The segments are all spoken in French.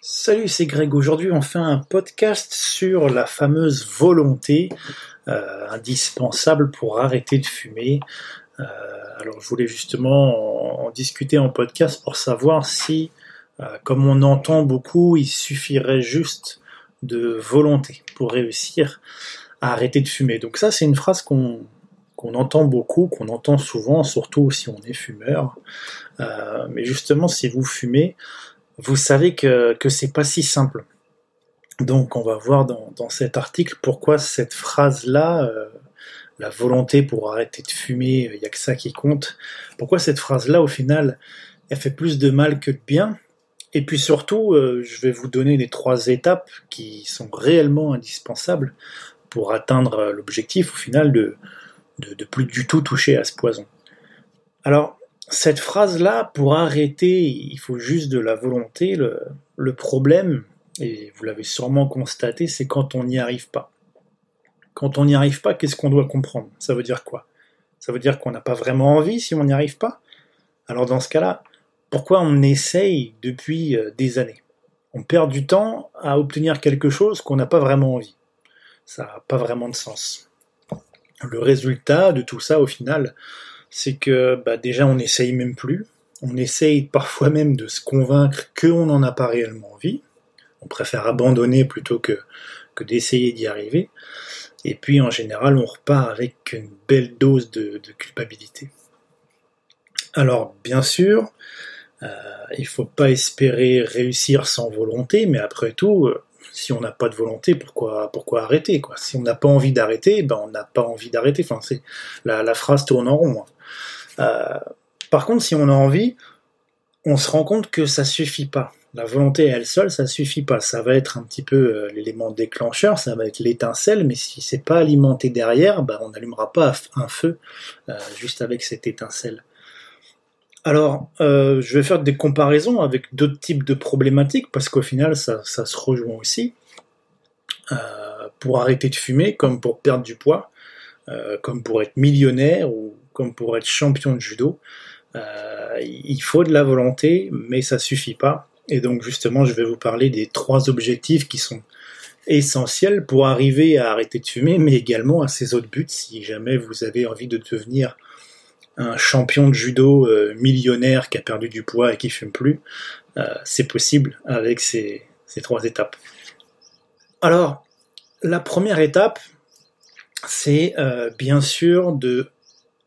Salut, c'est Greg. Aujourd'hui, on fait un podcast sur la fameuse volonté euh, indispensable pour arrêter de fumer. Euh, alors, je voulais justement en, discuter en podcast pour savoir si, euh, comme on entend beaucoup, il suffirait juste de volonté pour réussir à arrêter de fumer. Donc ça, c'est une phrase qu'on qu'on entend beaucoup, qu'on entend souvent, surtout si on est fumeur. mais justement, si vous fumez, vous savez que, que c'est pas si simple. Donc on va voir dans, dans cet article pourquoi cette phrase-là, euh, la volonté pour arrêter de fumer, il n'y a que ça qui compte, pourquoi cette phrase-là au final, elle fait plus de mal que de bien. Et puis surtout, euh, je vais vous donner les trois étapes qui sont réellement indispensables pour atteindre l'objectif au final de, de, de plus du tout toucher à ce poison. Alors, cette phrase-là, pour arrêter, il faut juste de la volonté. Le, problème, et vous l'avez sûrement constaté, c'est quand on n'y arrive pas. Quand on n'y arrive pas, qu'est-ce qu'on doit comprendre? Ça veut dire quoi? Ça veut dire qu'on n'a pas vraiment envie si on n'y arrive pas? Alors dans ce cas-là, pourquoi on essaye depuis euh, des années? On perd du temps à obtenir quelque chose qu'on n'a pas vraiment envie. Ça n'a pas vraiment de sens. Le résultat de tout ça, au final, c'est que bah, déjà on n'essaye même plus, on essaye parfois même de se convaincre qu'on n'en a pas réellement envie, on préfère abandonner plutôt que, d'essayer d'y arriver, et puis en général on repart avec une belle dose de, culpabilité. Alors bien sûr, euh, il faut pas espérer réussir sans volonté, mais après tout, euh, si on n'a pas de volonté, pourquoi, arrêter Si on n'a pas envie d'arrêter, ben on n'a pas envie d'arrêter. C'est la, la, phrase tourne en rond. Hein. Euh, par contre, si on a envie, on se rend compte que ça suffit pas. La volonté elle seule, ça suffit pas. Ça va être un petit peu euh, l'élément déclencheur, ça va être l'étincelle, mais si c'est pas alimenté derrière, bah, on n'allumera pas un feu euh, juste avec cette étincelle. Alors, je vais faire des comparaisons avec d'autres types de problématiques parce qu'au final, ça, se rejoint aussi. pour arrêter de fumer, comme pour perdre du poids, comme pour être millionnaire ou comme pour être champion de judo. Euh, il faut de la volonté, mais ça suffit pas. Et donc justement, je vais vous parler des trois objectifs qui sont essentiels pour arriver à arrêter de fumer, mais également à ces autres buts. Si jamais vous avez envie de devenir un champion de judo euh, millionnaire qui a perdu du poids et qui fume plus, euh, c'est possible avec ces, ces trois étapes. Alors, la première étape, c'est bien sûr de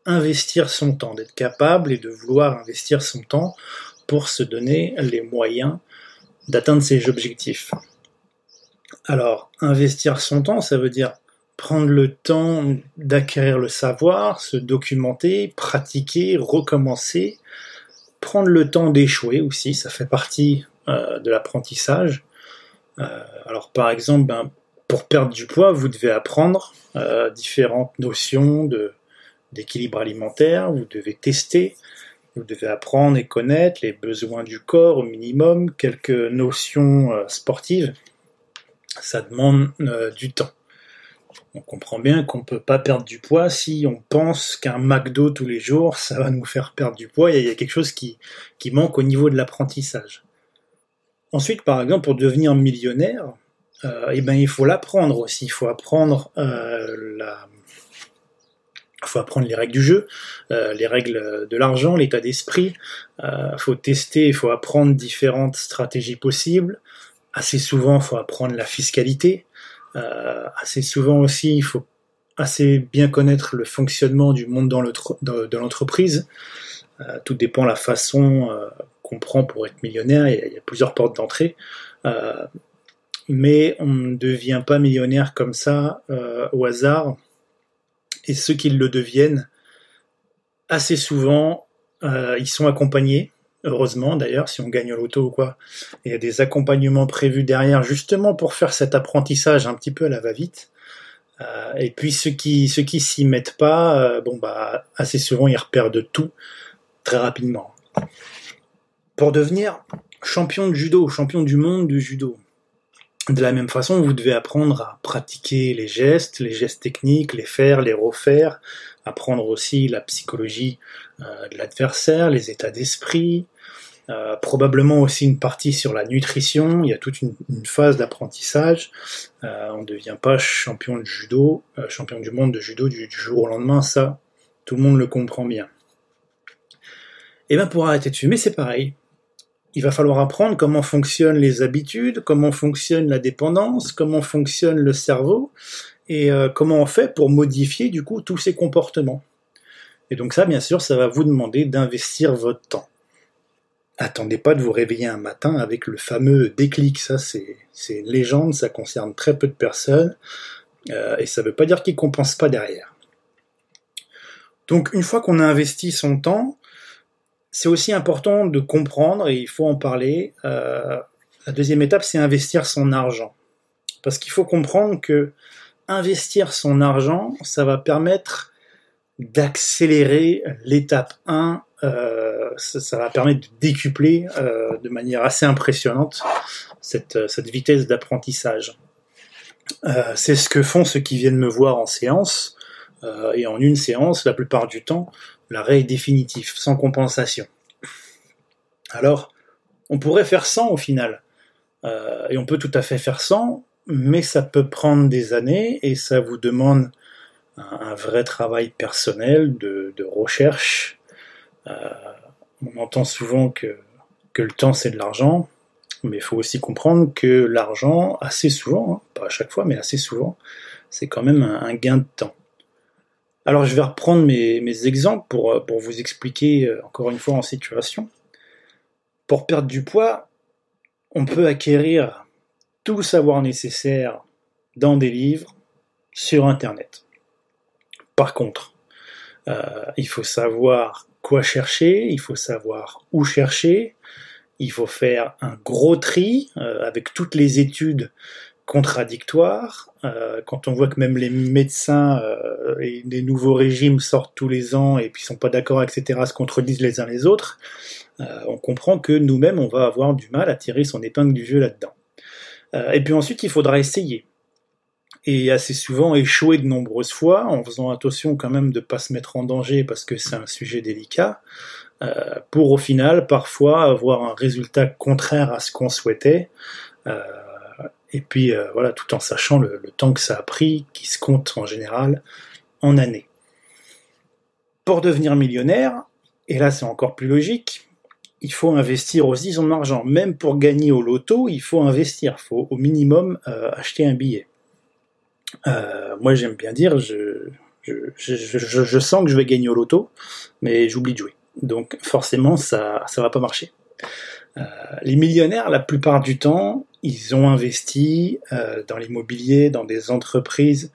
investir son temps, d'être capable et de vouloir investir son temps pour se donner les moyens d'atteindre ses objectifs. Alors, investir son temps, ça veut dire prendre le temps d'acquérir le savoir, se documenter, pratiquer, recommencer, prendre le temps d'échouer aussi, ça fait partie euh, de l'apprentissage. Euh, alors par exemple, ben, pour perdre du poids, vous devez apprendre euh, différentes notions de d'équilibre alimentaire, vous devez tester, vous devez apprendre et connaître les besoins du corps au minimum, quelques notions euh, sportives. Ça demande euh, du temps. On comprend bien qu'on ne peut pas perdre du poids si on pense qu'un McDo tous les jours, ça va nous faire perdre du poids. Il y a quelque chose qui, manque au niveau de l'apprentissage. Ensuite, par exemple, pour devenir millionnaire, euh, eh ben, il faut l'apprendre aussi. Il faut apprendre la, il faut apprendre les règles du jeu, euh, les règles de l'argent, l'état d'esprit. Il euh, faut tester, il faut apprendre différentes stratégies possibles. Assez souvent, il faut apprendre la fiscalité. Euh, assez souvent aussi, il faut assez bien connaître le fonctionnement du monde dans de l'entreprise. tout dépend la façon qu'on prend pour être millionnaire. Il y a, il y a plusieurs portes d'entrée. mais on ne devient pas millionnaire comme ça au hasard et ceux qui le deviennent, assez souvent, euh, ils sont accompagnés, heureusement d'ailleurs, si on gagne l'auto ou quoi. Il y a des accompagnements prévus derrière, justement pour faire cet apprentissage un petit peu à la va-vite. Euh, et puis ceux qui ceux qui s'y mettent pas, euh, bon bah assez souvent ils repèrent tout très rapidement. Pour devenir champion de judo, champion du monde du judo, de la même façon, vous devez apprendre à pratiquer les gestes, les gestes techniques, les faire, les refaire, apprendre aussi la psychologie euh, de l'adversaire, les états d'esprit, euh, probablement aussi une partie sur la nutrition. Il y a toute une, phase d'apprentissage. Euh, on ne devient pas champion de judo, champion du monde de judo du, jour au lendemain. Ça, tout le monde le comprend bien. Et bien pour arrêter de fumer, c'est pareil. Il va falloir apprendre comment fonctionnent les habitudes, comment fonctionne la dépendance, comment fonctionne le cerveau, et comment on fait pour modifier du coup tous ces comportements. Et donc ça, bien sûr, ça va vous demander d'investir votre temps attendez pas de vous réveiller un matin avec le fameux déclic. Ça, c'est légende, ça concerne très peu de personnes, euh, et ça ne veut pas dire qu'il ne compense pas derrière. Donc, une fois qu'on a investi son temps, c'est aussi important de comprendre, et il faut en parler. Euh, la deuxième étape, c'est investir son argent. Parce qu'il faut comprendre que investir son argent, ça va permettre d'accélérer l'étape 1 ça, va permettre de décupler euh, de manière assez impressionnante cette, euh, vitesse d'apprentissage. Euh, c'est ce que font ceux qui viennent me voir en séance, et en une séance, la plupart du temps, l'arrêt est définitif, sans compensation. Alors, on pourrait faire 100 au final, et on peut tout à fait faire 100, mais ça peut prendre des années, et ça vous demande un, vrai travail personnel de, recherche, on entend souvent que, que le temps c'est de l'argent, mais il faut aussi comprendre que l'argent, assez souvent, hein, pas à chaque fois, mais assez souvent, c'est quand même un, gain de temps. Alors je vais reprendre mes, exemples pour, pour, vous expliquer euh, encore une fois en situation. Pour perdre du poids, on peut acquérir tout savoir nécessaire dans des livres sur Internet. Par contre, euh, il faut savoir quoi chercher, il faut savoir où chercher, il faut faire un gros tri euh, avec toutes les études contradictoires. Euh, quand on voit que même les médecins euh, et les nouveaux régimes sortent tous les ans et puis sont pas d'accord, etc., se contredisent les uns les autres, on comprend que nous-mêmes, on va avoir du mal à tirer son épingle du jeu là-dedans. et puis ensuite, il faudra essayer et assez souvent échoué de nombreuses fois, en faisant attention quand même de ne pas se mettre en danger parce que c'est un sujet délicat, euh, pour au final parfois avoir un résultat contraire à ce qu'on souhaitait, euh, et puis euh, voilà, tout en sachant le, temps que ça a pris, qui se compte en général en années. Pour devenir millionnaire, et là c'est encore plus logique, il faut investir aussi son argent. Même pour gagner au loto, il faut investir. Il faut au minimum acheter un billet. Euh, moi, j'aime bien dire, je, sens que je vais gagner au loto, mais j'oublie de jouer. Donc, forcément, ça ça va pas marcher. Euh, les millionnaires, la plupart du temps, ils ont investi euh, dans l'immobilier, dans des entreprises,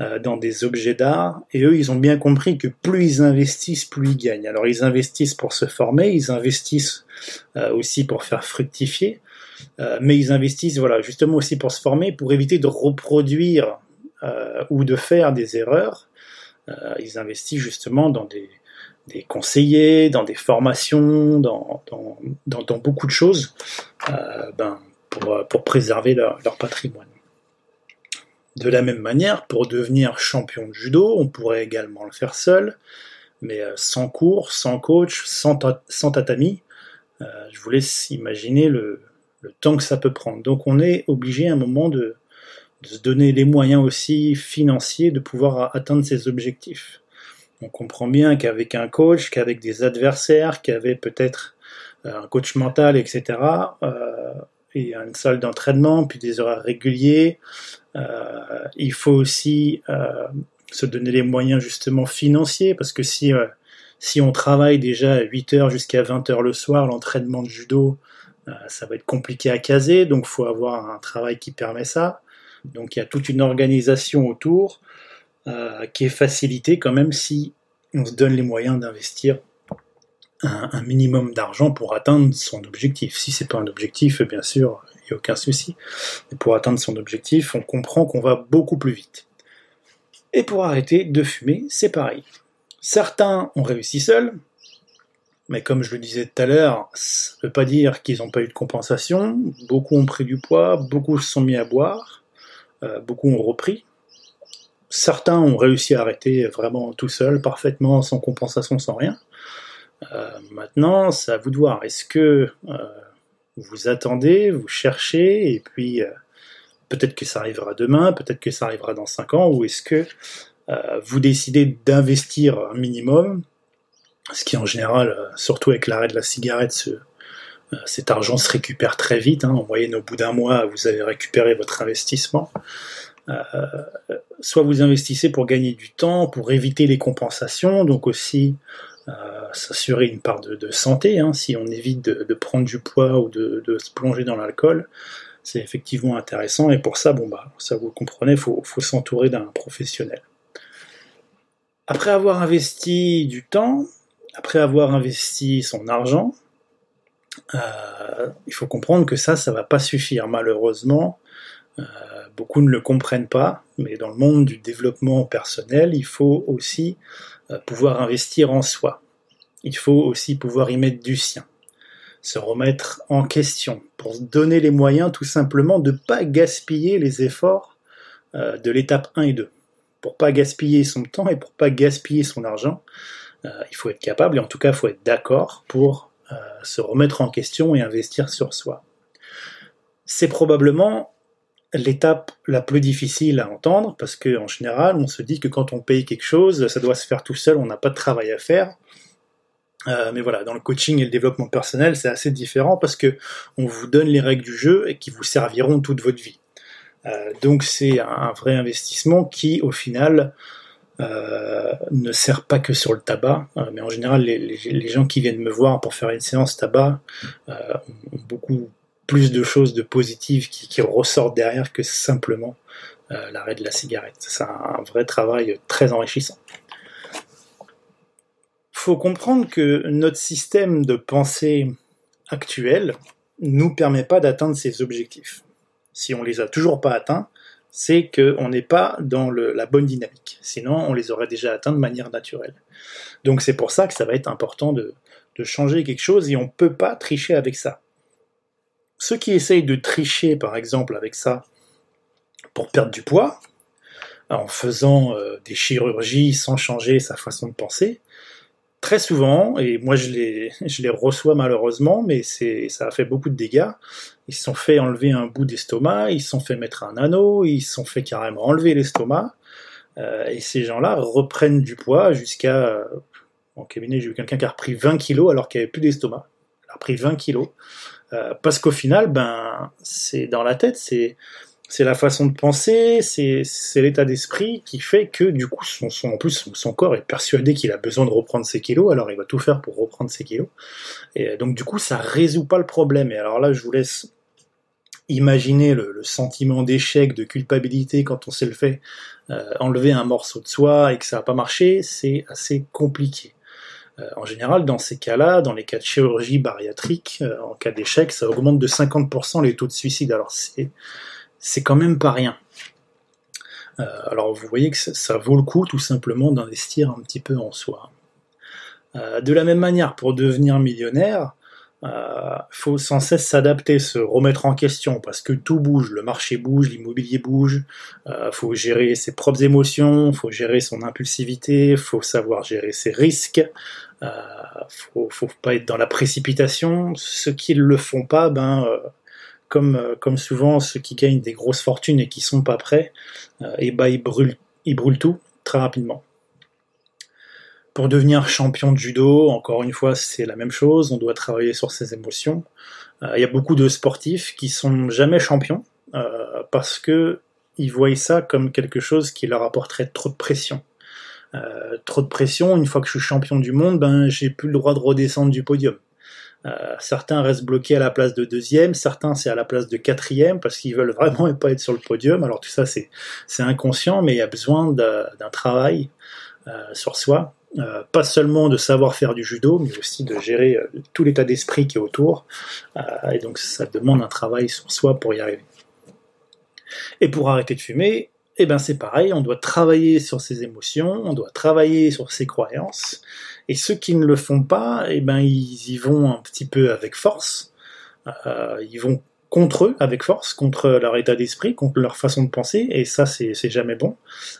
euh, dans des objets d'art, et eux, ils ont bien compris que plus ils investissent, plus ils gagnent. Alors, ils investissent pour se former, ils investissent euh, aussi pour faire fructifier, euh, mais ils investissent, voilà, justement aussi pour se former, pour éviter de reproduire euh, ou de faire des erreurs. Euh, ils investissent justement dans des, conseillers, dans des formations, dans, dans, beaucoup de choses ben, pour, pour, préserver leur, patrimoine. De la même manière, pour devenir champion de judo, on pourrait également le faire seul, mais sans cours, sans coach, sans, tatami. je vous laisse imaginer le, temps que ça peut prendre. Donc on est obligé à un moment de, se donner les moyens aussi financiers de pouvoir atteindre ses objectifs. On comprend bien qu'avec un coach, qu'avec des adversaires, qu'avec peut-être euh, un coach mental, etc., euh, et une salle d'entraînement, puis des horaires réguliers, euh, il faut aussi euh, se donner les moyens justement financiers, parce que si, euh, si on travaille déjà à 8 heures jusqu'à 20 heures le soir, l'entraînement de judo, ça va être compliqué à caser, donc il faut avoir un travail qui permet ça. Donc il y a toute une organisation autour qui est facilitée quand même si on se donne les moyens d'investir un, minimum d'argent pour atteindre son objectif. Si c'est pas un objectif, bien sûr, il n'y a aucun souci. Mais pour atteindre son objectif, on comprend qu'on va beaucoup plus vite. Et pour arrêter de fumer, c'est pareil. Certains ont réussi seuls, mais comme je le disais tout à l'heure, ça ne veut pas dire qu'ils n'ont pas eu de compensation. Beaucoup ont pris du poids, beaucoup se sont mis à boire. Euh, beaucoup ont repris. Certains ont réussi à arrêter vraiment tout seul, parfaitement, sans compensation, sans rien. Maintenant, c'est à vous de voir. Est-ce que vous attendez, vous cherchez, et puis peut-être que ça arrivera demain, peut-être que ça arrivera dans 5 ans, ou est-ce que vous décidez d'investir un minimum, ce qui en général, surtout avec l'arrêt de la cigarette, euh, cet argent se récupère très vite. Hein. En moyenne, au bout d'un mois, vous avez récupéré votre investissement. Euh, soit vous investissez pour gagner du temps, pour éviter les compensations, donc aussi euh, s'assurer une part de, santé. Hein. si on évite de, prendre du poids ou de, se plonger dans l'alcool, c'est effectivement intéressant. Et pour ça, bon bah, ça vous comprenez, il faut s'entourer d'un professionnel. Après avoir investi du temps, après avoir investi son argent, euh, il faut comprendre que ça, ça va pas suffire. Malheureusement, euh, beaucoup ne le comprennent pas, mais dans le monde du développement personnel, il faut aussi euh, pouvoir investir en soi. Il faut aussi pouvoir y mettre du sien, se remettre en question, pour se donner les moyens tout simplement de ne pas gaspiller les efforts de l'étape 1 et 2. Pour pas gaspiller son temps et pour pas gaspiller son argent, il faut être capable, et en tout cas il faut être d'accord pour euh, se remettre en question et investir sur soi. C'est probablement l'étape la plus difficile à entendre parce qu'en général, on se dit que quand on paye quelque chose, ça doit se faire tout seul, on n'a pas de travail à faire. Euh, mais voilà, dans le coaching et le développement personnel, c'est assez différent parce que on vous donne les règles du jeu et qui vous serviront toute votre vie. Euh, donc c'est un vrai investissement qui, au final, euh, ne sert pas que sur le tabac, mais en général, les, gens qui viennent me voir pour faire une séance tabac ont beaucoup plus de choses de positives qui, ressortent derrière que simplement l'arrêt de la cigarette. C'est un vrai travail très enrichissant. Faut comprendre que notre système de pensée actuel nous permet pas d'atteindre ces objectifs. Si on les a toujours pas atteints, c'est qu'on n'est pas dans la bonne dynamique. Sinon, on les aurait déjà atteints de manière naturelle. Donc c'est pour ça que ça va être important de, changer quelque chose et on ne peut pas tricher avec ça. Ceux qui essayent de tricher, par exemple, avec ça pour perdre du poids, en faisant euh, des chirurgies sans changer sa façon de penser, très souvent, et moi je les, reçois malheureusement, mais ça a fait beaucoup de dégâts. Ils se sont fait enlever un bout d'estomac, ils se sont fait mettre un anneau, ils se sont fait carrément enlever l'estomac. Euh, et ces gens-là reprennent du poids jusqu'à. Euh, en cabinet, j'ai eu quelqu'un qui a repris 20 kilos alors qu'il n'y avait plus d'estomac. Il a repris 20 kilos. Euh, parce qu'au final, ben, c'est dans la tête, c'est c'est la façon de penser, c'est l'état d'esprit qui fait que du coup, son, son en plus, son, corps est persuadé qu'il a besoin de reprendre ses kilos, alors il va tout faire pour reprendre ses kilos. Et donc du coup, ça résout pas le problème. Et alors là, je vous laisse imaginer le, sentiment d'échec, de culpabilité quand on s'est le fait euh, enlever un morceau de soi et que ça n'a pas marché, c'est assez compliqué. Euh, en général, dans ces cas-là, dans les cas de chirurgie bariatrique, euh, en cas d'échec, ça augmente de 50% les taux de suicide. Alors c'est c'est quand même pas rien. Euh, alors vous voyez que ça, vaut le coup tout simplement d'investir un petit peu en soi. De la même manière, pour devenir millionnaire, il euh, faut sans cesse s'adapter, se remettre en question, parce que tout bouge, le marché bouge, l'immobilier bouge, il faut gérer ses propres émotions, faut gérer son impulsivité, faut savoir gérer ses risques, faut, faut pas être dans la précipitation. Ceux qui le font pas, ben comme, euh, comme souvent ceux qui gagnent des grosses fortunes et qui sont pas prêts, et euh, eh ben ils brûlent, ils brûlent tout très rapidement. Pour devenir champion de judo, encore une fois, c'est la même chose. On doit travailler sur ses émotions. Euh, il y a beaucoup de sportifs qui sont jamais champions parce que ils voient ça comme quelque chose qui leur apporterait trop de pression. trop de pression. Une fois que je suis champion du monde, ben j'ai plus le droit de redescendre du podium. Euh, certains restent bloqués à la place de deuxième, certains c'est à la place de quatrième parce qu'ils veulent vraiment pas être sur le podium. Alors tout ça c'est inconscient, mais il y a besoin d'un travail euh, sur soi, euh, pas seulement de savoir faire du judo, mais aussi de gérer tout l'état d'esprit qui est autour. et donc ça demande un travail sur soi pour y arriver. Et pour arrêter de fumer, eh ben c'est pareil, on doit travailler sur ses émotions, on doit travailler sur ses croyances, et ceux qui ne le font pas, eh ben ils y vont un petit peu avec force, euh, ils vont contre eux avec force, contre leur état d'esprit, contre leur façon de penser, et ça c'est jamais bon,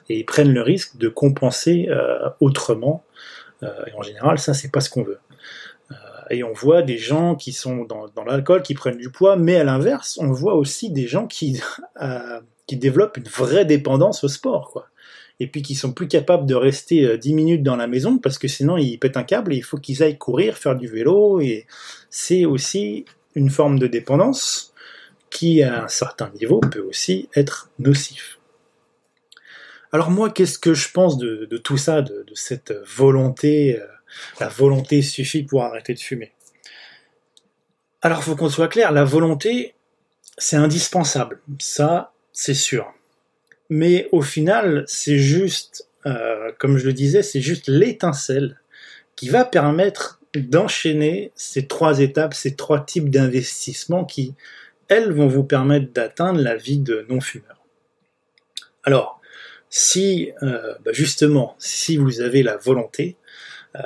et ils prennent le risque de compenser euh, autrement, euh, et en général ça c'est pas ce qu'on veut. et on voit des gens qui sont dans, l'alcool, qui prennent du poids, mais à l'inverse, on voit aussi des gens qui, qui développent une vraie dépendance au sport, quoi. Et puis qui sont plus capables de rester 10 minutes dans la maison parce que sinon ils pètent un câble et il faut qu'ils aillent courir, faire du vélo. Et c'est aussi une forme de dépendance qui, à un certain niveau, peut aussi être nocif. Alors moi, qu'est-ce que je pense de, tout ça, de, cette volonté La volonté suffit pour arrêter de fumer? Alors, faut qu'on soit clair, la volonté, c'est indispensable. Ça, c'est sûr. Mais au final, c'est juste, euh, comme je le disais, c'est juste l'étincelle qui va permettre d'enchaîner ces trois étapes, ces trois types d'investissements qui, elles, vont vous permettre d'atteindre la vie de non-fumeur. Alors, si, euh, bah, justement, si vous avez la volonté, euh,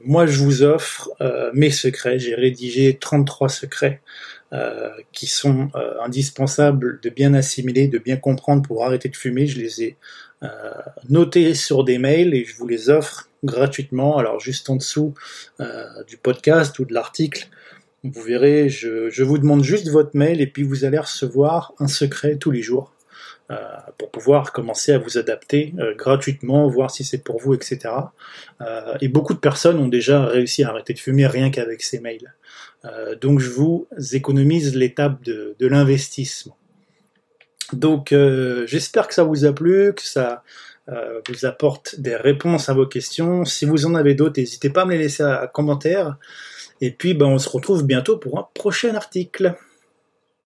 moi je vous offre euh, mes secrets, j'ai rédigé 33 secrets qui sont indispensables de bien assimiler, de bien comprendre pour arrêter de fumer. Je les ai notés sur des mails et je vous les offre gratuitement. Alors juste en dessous du podcast ou de l'article, vous verrez, je, vous demande juste votre mail et puis vous allez recevoir un secret tous les jours euh, pour pouvoir commencer à vous adapter euh, gratuitement, voir si c'est pour vous, etc. Euh, et beaucoup de personnes ont déjà réussi à arrêter de fumer rien qu'avec ces mails. donc je vous économise l'étape de, de l'investissement. Donc j'espère que ça vous a plu, que ça vous apporte des réponses à vos questions. Si vous en avez d'autres, n'hésitez pas à me les laisser en commentaire. Et puis ben, on se retrouve bientôt pour un prochain article.